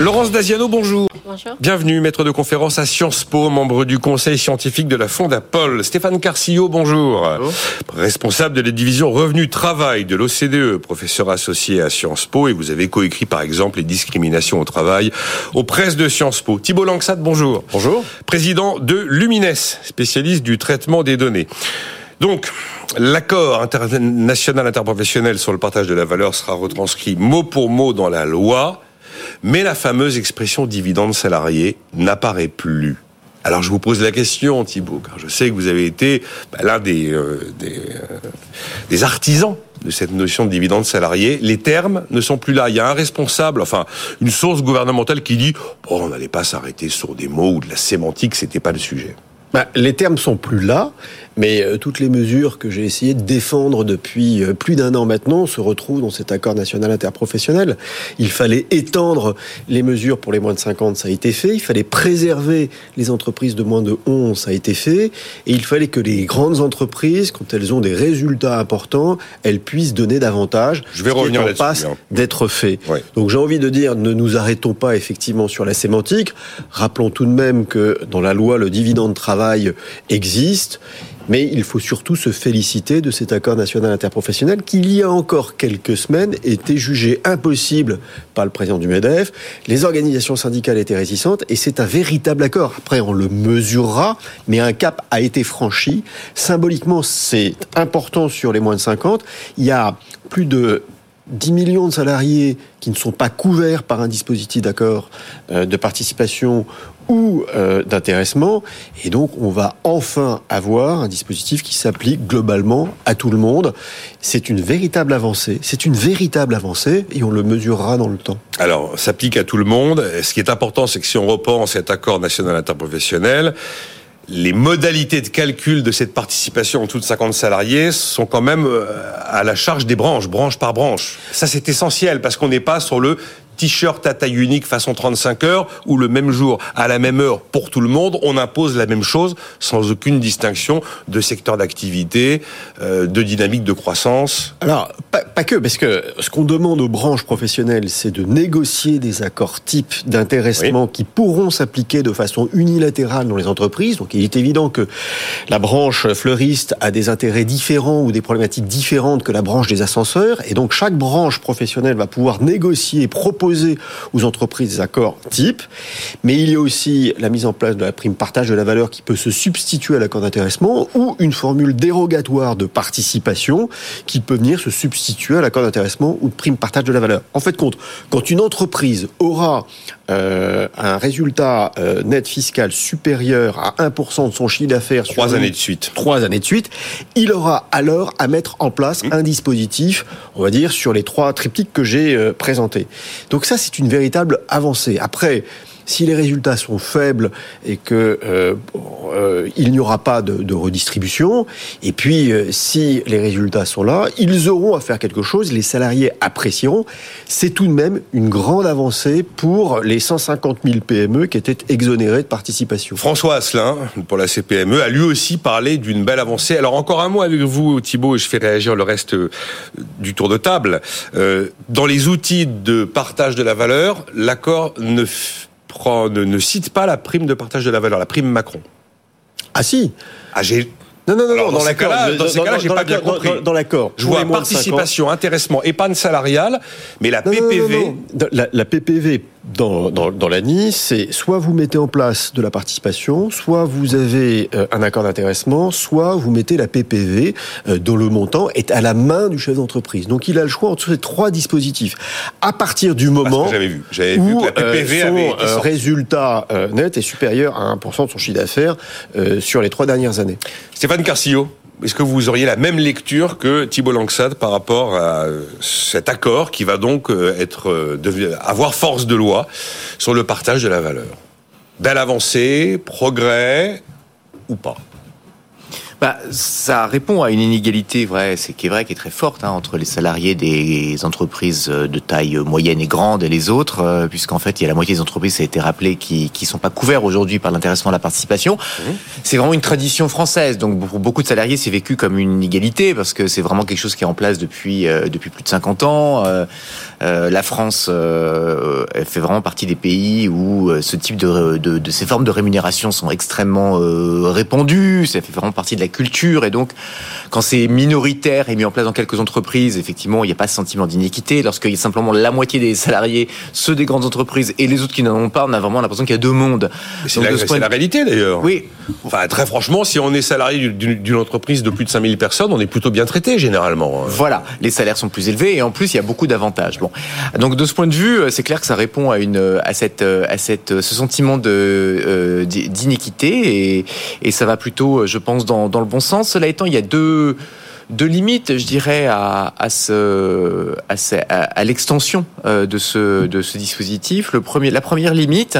Laurence Daziano, bonjour. Bonjour. Bienvenue, maître de conférence à Sciences Po, membre du conseil scientifique de la Fondapol. Stéphane Carcillo, bonjour. Responsable de la division Revenu Travail de l'OCDE, professeur associé à Sciences Po, et vous avez coécrit par exemple les discriminations au travail aux presses de Sciences Po. Thibault Langsat, bonjour. Bonjour. Président de Lumines, spécialiste du traitement des données. Donc, l'accord international interprofessionnel sur le partage de la valeur sera retranscrit mot pour mot dans la loi mais la fameuse expression dividende salarié n'apparaît plus. Alors je vous pose la question, Thibault, car je sais que vous avez été bah, l'un des, euh, euh, des, artisans de cette notion de dividende salarié. Les termes ne sont plus là. Il y a un responsable, enfin une source gouvernementale qui dit oh, on n'allait pas s'arrêter sur des mots ou de la sémantique, c'était pas le sujet. Bah, les termes sont plus là, mais euh, toutes les mesures que j'ai essayé de défendre depuis euh, plus d'un an maintenant se retrouvent dans cet accord national interprofessionnel. Il fallait étendre les mesures pour les moins de 50, ça a été fait. Il fallait préserver les entreprises de moins de 11, ça a été fait. Et il fallait que les grandes entreprises, quand elles ont des résultats importants, elles puissent donner davantage. Je vais revenir là-dessus. Hein. D'être fait. Donc j'ai envie de dire, ne nous arrêtons pas effectivement sur la sémantique. Rappelons tout de même que dans la loi, le dividende de travail existe. Mais il faut surtout se féliciter de cet accord national interprofessionnel qui, il y a encore quelques semaines, était jugé impossible par le président du MEDEF. Les organisations syndicales étaient réticentes et c'est un véritable accord. Après, on le mesurera, mais un cap a été franchi. Symboliquement, c'est important sur les moins de 50. Il y a plus de 10 millions de salariés qui ne sont pas couverts par un dispositif d'accord euh, de participation euh, d'intéressement. Et donc, on va enfin avoir un dispositif qui s'applique globalement à tout le monde. C'est une véritable avancée. C'est une véritable avancée et on le mesurera dans le temps. Alors, s'applique à tout le monde. Ce qui est important, c'est que si on repense cet accord national interprofessionnel, les modalités de calcul de cette participation en tout de 50 salariés sont quand même euh, à la charge des branches, branche par branche. Ça, c'est essentiel parce qu'on n'est pas sur le t-shirt à taille unique façon 35 heures ou le même jour à la même heure pour tout le monde, on impose la même chose sans aucune distinction de secteur d'activité, euh, de dynamique de croissance. Alors, pas, que, parce que ce qu'on demande aux branches professionnelles, c'est de négocier des accords types d'intéressement qui pourront s'appliquer de façon unilatérale dans les entreprises. Donc, il est évident que la branche fleuriste a des intérêts différents ou des problématiques différentes que la branche des ascenseurs. Et donc, chaque branche professionnelle va pouvoir négocier et proposer aux entreprises des accords type, mais il y a aussi la mise en place de la prime partage de la valeur qui peut se substituer à l'accord d'intéressement ou une formule dérogatoire de participation qui peut venir se substituer à l'accord d'intéressement ou de prime partage de la valeur. En fait, compte, quand une entreprise aura euh, un résultat euh, net fiscal supérieur à 1% de son chiffre d'affaires trois années de suite, trois années de suite, il aura alors à mettre en place mmh. un dispositif, on va dire, sur les trois triptyques que j'ai euh, présentés. Donc ça, c'est une véritable avancée. Après, si les résultats sont faibles et que euh, euh, il n'y aura pas de, redistribution, et puis euh, si les résultats sont là, ils auront à faire quelque chose. Les salariés apprécieront. C'est tout de même une grande avancée pour les 150 000 PME qui étaient exonérés de participation. François Asselin, pour la CPME, a lui aussi parlé d'une belle avancée. Alors encore un mot avec vous, Thibault, et je fais réagir le reste du tour de table. dans les outils de partage de la valeur, l'accord ne ne, cite pas la prime de partage de la valeur, la prime Macron. Ah si Ah j'ai non, non, non, dans, l'accord. Dans ces cas-là, j'ai pas bien compris. Dans, l'accord. Je vois participation, intéressement, épargne salariale, mais la PPV. La, la, PPV dans, dans, dans l'ANI, c'est soit vous mettez en place de la participation, soit vous avez euh, un accord d'intéressement, soit vous mettez la PPV euh, dont le montant est à la main du chef d'entreprise. Donc il a le choix entre ces trois dispositifs. À partir du moment j'avais vu, j'avais vu que la PPV euh, son résultat net est supérieur à 1% de son chiffre d'affaires sur les trois dernières années. Stéphane Carcillo est-ce que vous auriez la même lecture que Thibault Langsad par rapport à cet accord qui va donc euh, être euh, avoir force de loi sur le partage de la valeur? Belle avancée, progrès ou pas? Bah, ça répond à une inégalité vrai, c'est qui est vrai, qui est très forte hein, entre les salariés des entreprises de taille moyenne et grande et les autres, euh, puisqu'en fait il y a la moitié des entreprises, ça a été rappelé, qui qui sont pas couverts aujourd'hui par l'intéressement à la participation. Mmh. C'est vraiment une tradition française, donc pour beaucoup de salariés c'est vécu comme une inégalité parce que c'est vraiment quelque chose qui est en place depuis euh, depuis plus de 50 ans. Euh, la France fait vraiment partie des pays où ce type de, de, de, ces formes de rémunération sont extrêmement répandues. Ça fait vraiment partie de la culture et donc quand c'est minoritaire et mis en place dans quelques entreprises, effectivement, il n'y a pas ce sentiment d'inéquité. Lorsqu'il y a simplement la moitié des salariés, ceux des grandes entreprises et les autres qui n'en ont pas, on a vraiment l'impression qu'il y a deux mondes. C'est la, la, réalité d'ailleurs. Oui. Enfin, très franchement, si on est salarié d'une entreprise de plus de 5000 personnes, on est plutôt bien traité généralement. Voilà, les salaires sont plus élevés et en plus il y a beaucoup d'avantages. Bon, donc de ce point de vue, c'est clair que ça répond à à cette cette ce sentiment de euh, d'inéquité et, ça va plutôt, je pense, dans, le bon sens. Cela étant, il y a deux deux limites, je dirais, à, à, à, l'extension euh, de ce, de ce dispositif. Le premier, la première limite,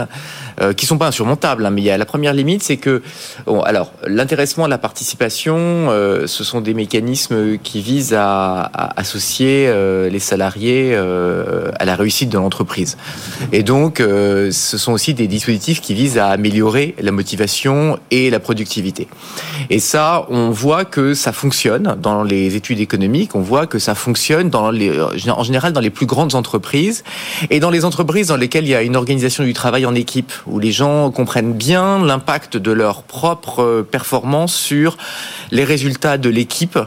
euh, qui sont pas insurmontables, hein, mais il y a la première limite, c'est que, bon, alors, l'intéressement la participation, euh, ce sont des mécanismes qui visent à, à associer euh, les salariés euh, à la réussite de l'entreprise. Et donc, ce sont aussi des dispositifs qui visent à améliorer la motivation et la productivité. Et ça, on voit que ça fonctionne dans les études économiques, on voit que ça fonctionne dans les, en général dans les plus grandes entreprises et dans les entreprises dans lesquelles il y a une organisation du travail en équipe où les gens comprennent bien l'impact de leur propre euh, performance sur les résultats de l'équipe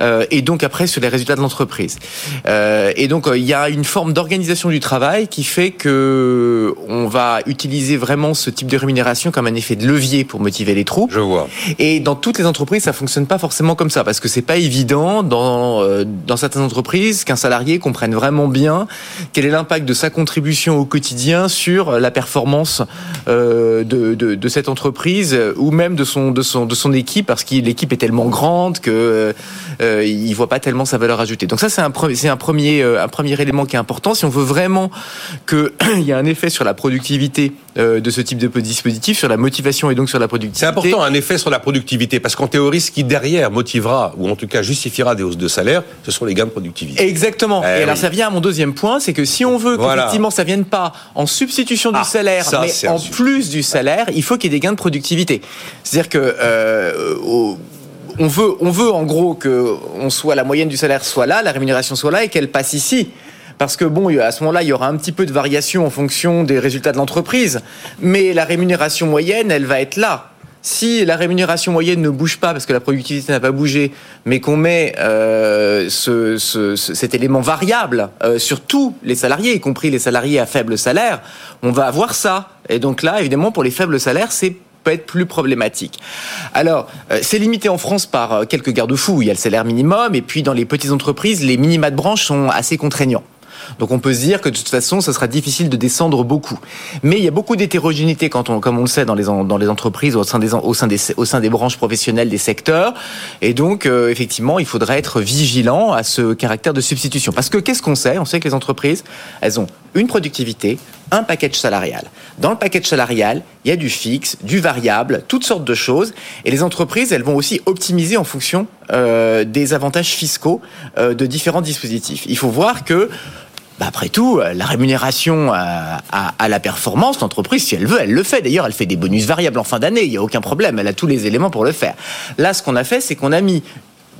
euh, et donc après sur les résultats de l'entreprise. Euh, et donc il y a une forme d'organisation du travail qui fait que on va utiliser vraiment ce type de rémunération comme un effet de levier pour motiver les troupes. Je vois. Et dans toutes les entreprises, ça fonctionne pas forcément comme ça parce que c'est pas évident dans dans certaines entreprises qu'un salarié comprenne vraiment bien quel est l'impact de sa contribution au quotidien sur la performance euh, de, de, de, cette entreprise ou même de son, de son, de son équipe parce que l'équipe est tellement grande que euh, il voit pas tellement sa valeur ajoutée. Donc ça c'est un, un premier, euh, un premier élément qui est important si on veut vraiment qu'il y ait un effet sur la productivité euh, de ce type de dispositif, sur la motivation et donc sur la productivité. C'est important un effet sur la productivité parce qu'en théorie ce qui derrière motivera ou en tout cas justifiera des hausses de salaire, ce sont les gains de productivité. Exactement. Eh et alors ça vient à mon deuxième point, c'est que si on veut qu'effectivement ça vienne pas en substitution du ah, salaire, mais en plus du salaire, il faut qu'il y ait des gains de productivité. C'est-à-dire que euh, on veut, on veut en gros que on soit la moyenne du salaire soit là, la rémunération soit là et qu'elle passe ici. Parce que bon, à ce moment-là, il y aura un petit peu de variation en fonction des résultats de l'entreprise, mais la rémunération moyenne, elle va être là. Si la rémunération moyenne ne bouge pas parce que la productivité n'a pas bougé, mais qu'on met euh, ce, ce, cet élément variable euh, sur tous les salariés, y compris les salariés à faible salaire, on va avoir ça. Et donc là, évidemment, pour les faibles salaires, c'est peut être plus problématique. Alors, euh, c'est limité en France par quelques garde-fous. Il y a le salaire minimum, et puis dans les petites entreprises, les minima de branche sont assez contraignants. Donc on peut se dire que de toute façon, ce sera difficile de descendre beaucoup. Mais il y a beaucoup d'hétérogénéité quand on, comme on le sait dans les entreprises au sein des au sein des au sein des branches professionnelles des secteurs. Et donc euh, effectivement, il faudrait être vigilant à ce caractère de substitution. Parce que qu'est-ce qu'on sait? On sait que les entreprises, elles ont une productivité, un package salarial. Dans le package salarial, il y a du fixe, du variable, toutes sortes de choses. Et les entreprises, elles vont aussi optimiser en fonction euh, des avantages fiscaux euh, de différents dispositifs. Il faut voir que bah, après tout, euh, la rémunération à, à, la performance, l'entreprise, si elle veut, elle le fait. D'ailleurs, elle fait des bonus variables en fin d'année, il n'y a aucun problème, elle a tous les éléments pour le faire. Là, ce qu'on a fait, c'est qu'on a mis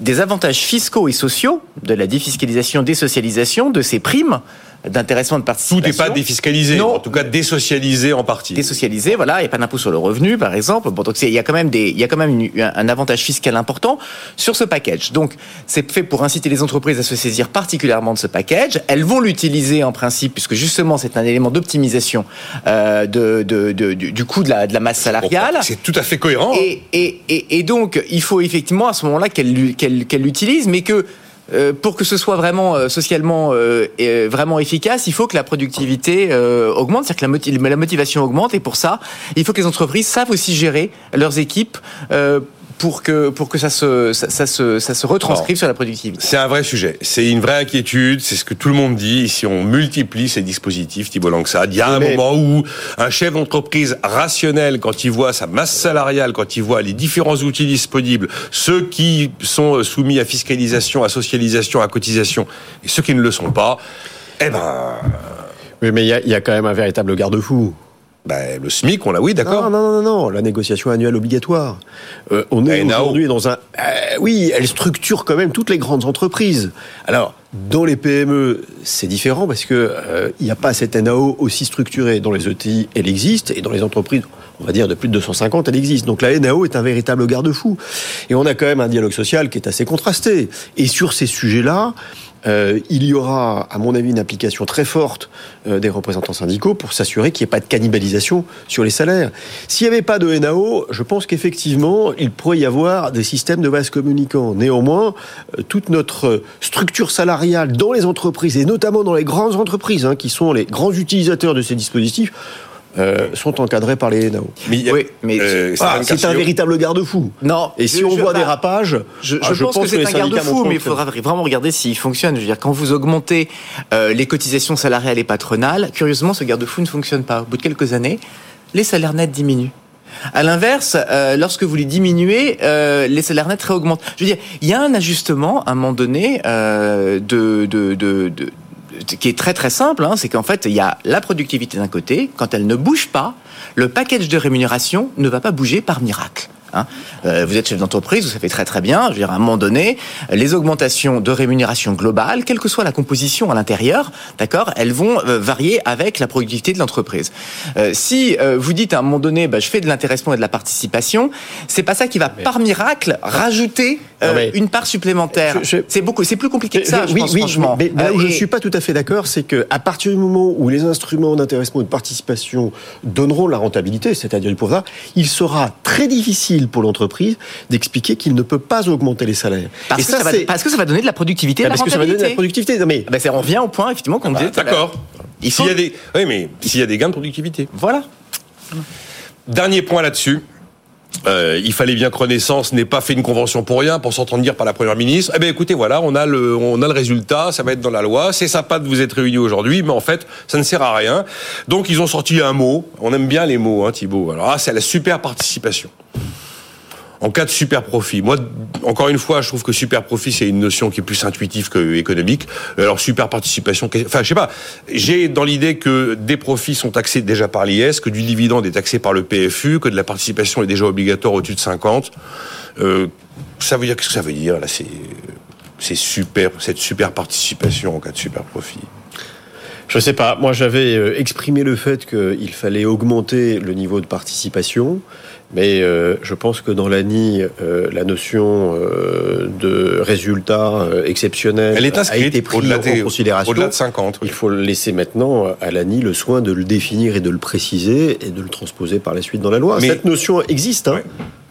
des avantages fiscaux et sociaux, de la défiscalisation, désocialisation, de ces primes, d'intéressement de participation. Tout n'est pas défiscalisé, non. en tout cas désocialisé en partie. Désocialisé, voilà, il n'y a pas d'impôt sur le revenu, par exemple. Bon, donc il y a quand même des, il y a quand même un avantage fiscal important sur ce package. Donc c'est fait pour inciter les entreprises à se saisir particulièrement de ce package. Elles vont l'utiliser en principe, puisque justement c'est un élément d'optimisation euh, de, de, de, du coût de la, de la masse salariale. C'est tout à fait cohérent. Et, et, et, et, donc il faut effectivement à ce moment-là qu'elle qu'elle l'utilise, mais que euh, pour que ce soit vraiment euh, socialement euh, vraiment efficace, il faut que la productivité augmente, c'est-à-dire que la, motivation augmente. Et pour ça, il faut que les entreprises savent aussi gérer leurs équipes pour que, pour que ça, se, ça, se, ça se retranscrive sur la productivité C'est un vrai sujet. C'est une vraie inquiétude. C'est ce que tout le monde dit. Si on multiplie ces dispositifs, Thibault Langsade, il y a un moment où un chef d'entreprise rationnel, quand il voit sa masse salariale, quand il voit les différents outils disponibles, ceux qui sont soumis à fiscalisation, à socialisation, à cotisation, et ceux qui ne le sont pas, eh ben... Oui, mais il y, y a quand même un véritable garde-fou. Ben, le SMIC, on l'a, oui, d'accord. Non, non, non, non, la négociation annuelle obligatoire. Euh, on est aujourd'hui dans un. Euh, oui, elle structure quand même toutes les grandes entreprises. Alors, dans les PME, c'est différent parce que euh, il n'y a pas cette NAO aussi structurée. Dans les ETI, elle existe, et dans les entreprises, on va dire de plus de 250, elle existe. Donc la NAO est un véritable garde-fou. Et on a quand même un dialogue social qui est assez contrasté. Et sur ces sujets-là, euh, il y aura, à mon avis, une application très forte euh, des représentants syndicaux pour s'assurer qu'il n'y ait pas de cannibalisation sur les salaires. S'il n'y avait pas de NAO, je pense qu'effectivement, il pourrait y avoir des systèmes de base communicants. Néanmoins, euh, toute notre structure salariale dans les entreprises, et notamment dans les grandes entreprises, hein, qui sont les grands utilisateurs de ces dispositifs, euh, sont encadrés par les NAO. Mais, oui, mais euh, c'est un véritable garde-fou. Non. Et si on voit des rapages, je, ah, pense, que, c'est un garde-fou, mais il faudra vraiment regarder s'il fonctionne. Je veux dire, quand vous augmentez euh, les cotisations salariales et patronales, curieusement, ce garde-fou ne fonctionne pas. Au bout de quelques années, les salaires nets diminuent. À l'inverse, lorsque vous les diminuez, les salaires nets réaugmentent. Je veux dire, il y a un ajustement à un moment donné de, de, de, de qui est très très simple, hein, c'est qu'en fait, il y a la productivité d'un côté, quand elle ne bouge pas, le package de rémunération ne va pas bouger par miracle. Hein. Euh, vous êtes chef d'entreprise, vous savez très très bien, je veux dire, à un moment donné, les augmentations de rémunération globale, quelle que soit la composition à l'intérieur, d'accord, elles vont euh, varier avec la productivité de l'entreprise. Euh, si vous dites à un moment donné, bah, je fais de l'intéressement et de la participation, c'est pas ça qui va par miracle rajouter une part supplémentaire. C'est beaucoup, c'est plus compliqué que ça, je, pense, franchement. Mais, mais là où je suis pas tout à fait d'accord, c'est que à partir du moment où les instruments d'intéressement et de participation donneront la rentabilité, c'est-à-dire du pouvoir, il sera très difficile pour l'entreprise d'expliquer qu'il ne peut pas augmenter les salaires. Parce, que, ça va, parce que ça va donner de la productivité. parce que ça va donner de la productivité. Non mais ah on revient au point effectivement qu'on ah bah, disait. D'accord. S'il y a des, oui, mais s'il y a des gains de productivité. Voilà. Dernier point là-dessus. Euh, il fallait bien que Renaissance n'ait pas fait une convention pour rien, pour s'entendre dire par la première ministre. Eh bien, écoutez, voilà, on a le, on a le résultat, ça va être dans la loi. C'est sympa de vous être réunis aujourd'hui, mais en fait, ça ne sert à rien. Donc, ils ont sorti un mot. On aime bien les mots, hein, Thibault. Alors, ah, c'est la super participation en cas de super profit. Moi, encore une fois, je trouve que super profit, c'est une notion qui est plus intuitive que économique. Alors, super participation, enfin, je sais pas. J'ai dans l'idée que des profits sont taxés déjà par l'IS, que du dividende est taxé par le PFU, que de la participation est déjà obligatoire au-dessus de 50. Euh, ça veut dire, qu'est-ce que ça veut dire, là? C'est, c'est super, cette super participation en cas de super profit? Je sais pas. Moi, j'avais euh, exprimé le fait qu'il fallait augmenter le niveau de participation. Mais euh, je pense que dans l'ANI, euh, la notion euh, de résultat exceptionnel Elle est a été prise en considération. Au-delà de 50. Il faut laisser maintenant à l'ANI le soin de le définir et de le préciser et de le transposer par la suite dans la loi. Cette notion existe. Hein.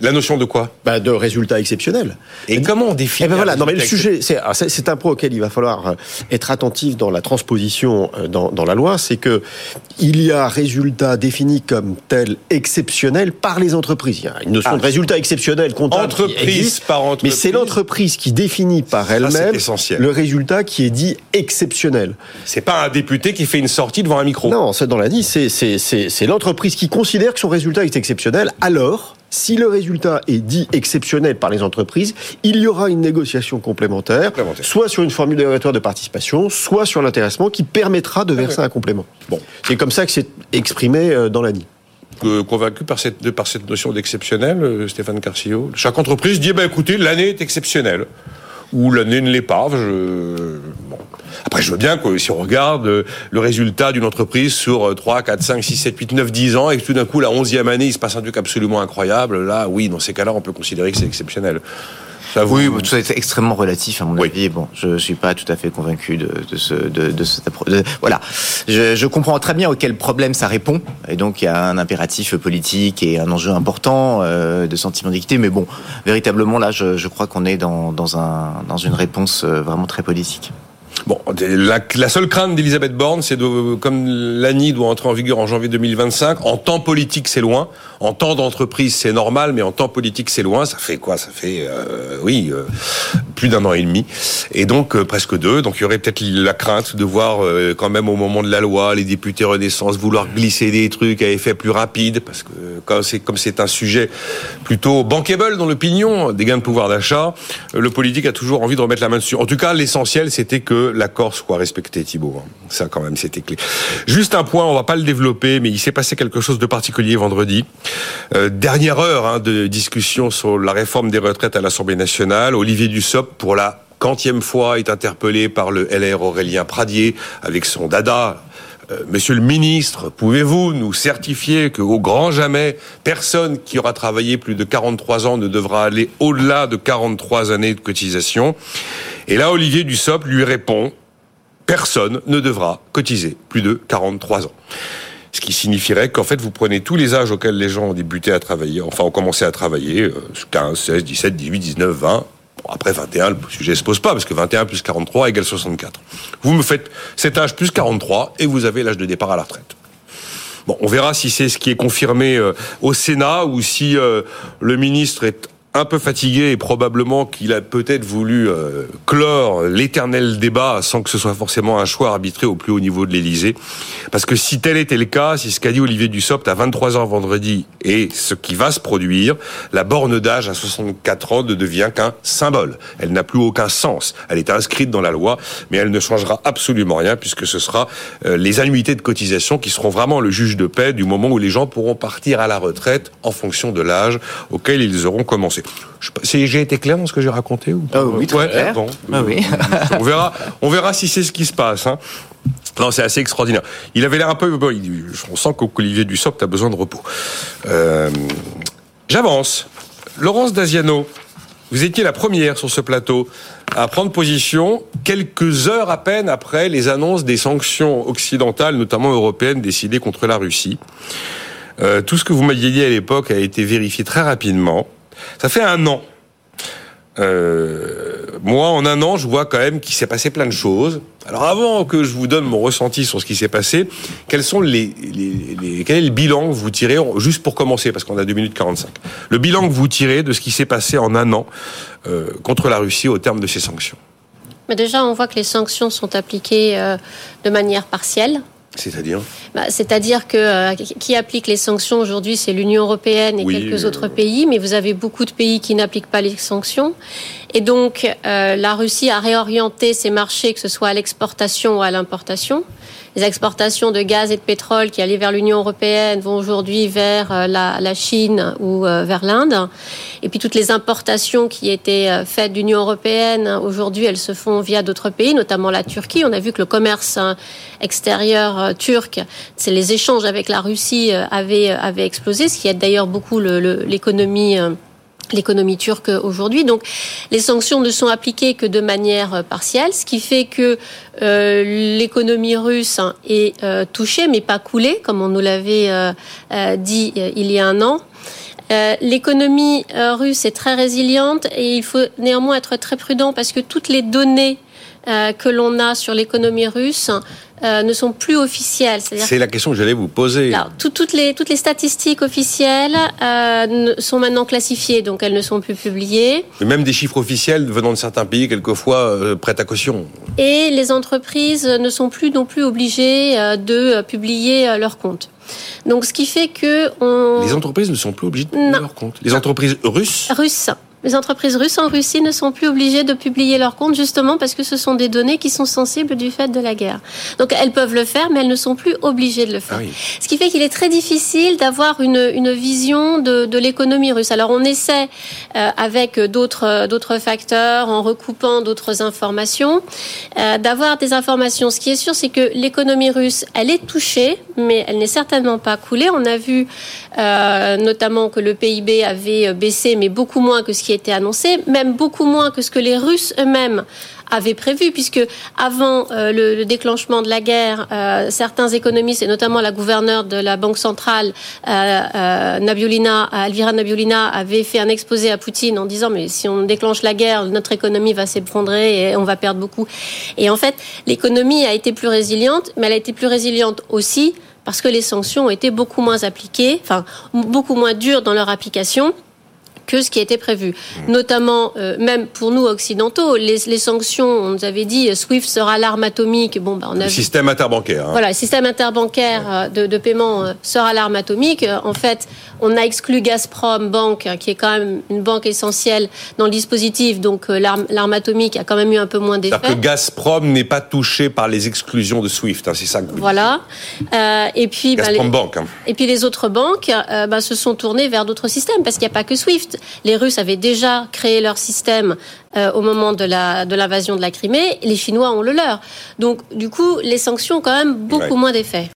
La notion de quoi? Bah, De résultat exceptionnel. Et, comment on définit eh ben voilà, non, mais le sujet, c'est un point auquel il va falloir être attentif dans la transposition dans, dans la loi, c'est que il y a résultat défini comme tel exceptionnel par les entreprises il y a une notion de ah. résultat exceptionnel comptable. Entreprise par entreprise. Mais c'est l'entreprise qui définit par elle-même le résultat qui est dit exceptionnel. C'est pas un député qui fait une sortie devant un micro. Non, c'est dans la dit, c'est l'entreprise qui considère que son résultat est exceptionnel. Alors, si le résultat est dit exceptionnel par les entreprises, il y aura une négociation complémentaire, soit sur une formule dérogatoire de participation, soit sur l'intéressement qui permettra de verser un complément. Bon, c'est comme ça que c'est exprimé euh, dans l'ANI convaincu par cette, par cette notion d'exceptionnel, euh, Stéphane Carcillo Chaque entreprise dit, bah, écoutez, l'année est exceptionnelle. Ou l'année ne l'est pas. Après, je veux bien que si on regarde euh, le résultat d'une entreprise sur 3, 4, 5, 6, 7, 8, 9, 10 ans, et que tout d'un coup, la 11e année, il se passe un truc absolument incroyable, là, oui, dans ces cas-là, on peut considérer que c'est exceptionnel. Oui, tout ça est extrêmement relatif à mon avis. Bon, je suis pas tout à fait convaincu de, de ce, de, de cette voilà. Je, je, comprends très bien auquel problème ça répond, et donc il y a un impératif politique et un enjeu important euh, de sentiment d'équité. Mais bon, véritablement là, je, je crois qu'on est dans, dans, un, dans une réponse euh, vraiment très politique. Bon, la, seule crainte d'Elisabeth Borne, c'est de, comme l'ANI doit entrer en vigueur en janvier 2025, en temps politique c'est loin, en temps d'entreprise c'est normal, mais en temps politique c'est loin. Ça fait quoi? Ça fait, euh, oui, euh, plus d'un an et demi, et donc euh, presque deux. Donc il y aurait peut-être la crainte de voir quand même au moment de la loi les députés Renaissance vouloir glisser des trucs à effet plus rapide, parce que comme c'est comme c'est un sujet plutôt bankable dans l'opinion, des gains de pouvoir d'achat, le politique a toujours envie de remettre la main dessus. En tout cas, l'essentiel c'était que l'accord soit respecté, Thibault. Hein. Ça, quand même, c'était clé. Juste un point, on va pas le développer, mais il s'est passé quelque chose de particulier vendredi. Euh, dernière heure hein, de discussion sur la réforme des retraites à l'Assemblée nationale. Olivier Dussopt, pour la quantième fois, est interpellé par le LR Aurélien Pradier avec son dada Monsieur le ministre, pouvez-vous nous certifier qu'au grand jamais, personne qui aura travaillé plus de 43 ans ne devra aller au-delà de 43 années de cotisation? Et là, Olivier Dussopt lui répond, personne ne devra cotiser plus de 43 ans. Ce qui signifierait qu'en fait, vous prenez tous les âges auxquels les gens ont débuté à travailler, enfin ont commencé à travailler, 15, 16, 17, 18, 19, 20, après 21, le sujet se pose pas, parce que 21 plus 43 égale 64. Vous me faites cet âge plus 43 et vous avez l'âge de départ à la retraite. Bon, on verra si c'est ce qui est confirmé euh, au Sénat ou si euh, le ministre est un peu fatigué et probablement qu'il a peut-être voulu euh, clore l'éternel débat sans que ce soit forcément un choix arbitré au plus haut niveau de l'Élysée. Parce que si tel était le cas, si ce qu'a dit Olivier Dussopt à 23 ans vendredi est ce qui va se produire, la borne d'âge à 64 ans ne devient qu'un symbole. Elle n'a plus aucun sens. Elle est inscrite dans la loi, mais elle ne changera absolument rien puisque ce sera euh, les annuités de cotisation qui seront vraiment le juge de paix du moment où les gens pourront partir à la retraite en fonction de l'âge auquel ils auront commencé. J'ai été clair dans ce que j'ai raconté ou ah Oui, très clair. Ah oui. on verra, on verra si c'est ce qui se passe. Hein. Non, c'est assez extraordinaire. Il avait l'air un peu. Bon, on sent qu'Olivier Dussopt a besoin de repos. Euh, j'avance. Laurence Daziano, vous étiez la première sur ce plateau à prendre position quelques heures à peine après les annonces des sanctions occidentales, notamment européennes, décidées contre la Russie. Euh, tout ce que vous m'aviez dit à l'époque a été vérifié très rapidement. Ça fait un an. Euh, moi, en un an, je vois quand même qu'il s'est passé plein de choses. Alors, avant que je vous donne mon ressenti sur ce qui s'est passé, quels sont les, quel est le bilan que vous tirez, juste pour commencer, parce qu'on a 2 minutes 45, le bilan que vous tirez de ce qui s'est passé en un an euh, contre la Russie au terme de ces sanctions Mais déjà, on voit que les sanctions sont appliquées euh, de manière partielle. C'est-à-dire bah, C'est-à-dire que euh, qui applique les sanctions aujourd'hui, c'est l'Union européenne et quelques autres pays, mais vous avez beaucoup de pays qui n'appliquent pas les sanctions. Et donc, euh, la Russie a réorienté ses marchés, que ce soit à l'exportation ou à l'importation. Les exportations de gaz et de pétrole qui allaient vers l'Union européenne vont aujourd'hui vers euh, la, Chine ou euh, vers l'Inde. Et puis toutes les importations qui étaient euh, faites d'Union européenne, aujourd'hui, elles se font via d'autres pays, notamment la Turquie. On a vu que le commerce extérieur turc, c'est les échanges avec la Russie avaient, avaient explosé, ce qui aide d'ailleurs beaucoup l'économie l'économie turque aujourd'hui. Donc les sanctions ne sont appliquées que de manière partielle, ce qui fait que euh, l'économie russe est euh, touchée, mais pas coulée, comme on nous l'avait euh, dit il y a un an. l'économie russe est très résiliente et il faut néanmoins être très prudent parce que toutes les données que l'on a sur l'économie russe euh, ne sont plus officielles. C'est la question que j'allais vous poser. Alors, toutes, les, toutes les statistiques officielles euh, sont maintenant classifiées, donc elles ne sont plus publiées. Mais même des chiffres officiels venant de certains pays, quelquefois euh, prêtent à caution. Et les entreprises ne sont plus non plus obligées de publier leurs comptes. Donc, ce qui fait que on... les entreprises ne sont plus obligées de publier leurs comptes. Les entreprises russes. Russes. Les entreprises russes en Russie ne sont plus obligées de publier leurs comptes justement parce que ce sont des données qui sont sensibles du fait de la guerre. Donc elles peuvent le faire, mais elles ne sont plus obligées de le faire. Ah Ce qui fait qu'il est très difficile d'avoir une, une vision de, de l'économie russe. Alors on essaie euh, avec d'autres d'autres facteurs, en recoupant d'autres informations, euh, d'avoir des informations. Ce qui est sûr, c'est que l'économie russe, elle est touchée, mais elle n'est certainement pas coulée. On a vu euh, notamment que le PIB avait baissé, mais beaucoup moins que ce qui qui était annoncé, même beaucoup moins que ce que les Russes eux-mêmes avaient prévu, puisque avant euh, le, déclenchement de la guerre, euh, certains économistes, et notamment la gouverneure de la Banque centrale, euh, Nabiulina, Elvira avait fait un exposé à Poutine en disant mais si on déclenche la guerre, notre économie va s'effondrer et on va perdre beaucoup. Et en fait, l'économie a été plus résiliente, mais elle a été plus résiliente aussi parce que les sanctions ont été beaucoup moins appliquées, enfin beaucoup moins dures dans leur application que ce qui était prévu. Notamment, euh, même pour nous occidentaux, les, sanctions, on nous avait dit SWIFT sera l'arme atomique. Bon, bah, on a le système interbancaire. Hein. Voilà, le système interbancaire euh, de, de, paiement euh, sera l'arme atomique. En fait, On a exclu Gazprom Bank, qui est quand même une banque essentielle dans le dispositif, donc euh, l'arme atomique a quand même eu un peu moins d'effet. que Gazprom n'est pas touché par les exclusions de SWIFT, hein, c'est ça que vous Voilà. Euh, et puis, bah, Gazprom Bank. Hein. Et puis les autres banques euh, bah, se sont tournées vers d'autres systèmes, parce qu'il n'y a pas que SWIFT. Les Russes avaient déjà créé leur système euh, au moment de la de l'invasion de la Crimée. Les Chinois ont le leur. Donc, du coup, les sanctions ont quand même beaucoup moins d'effet.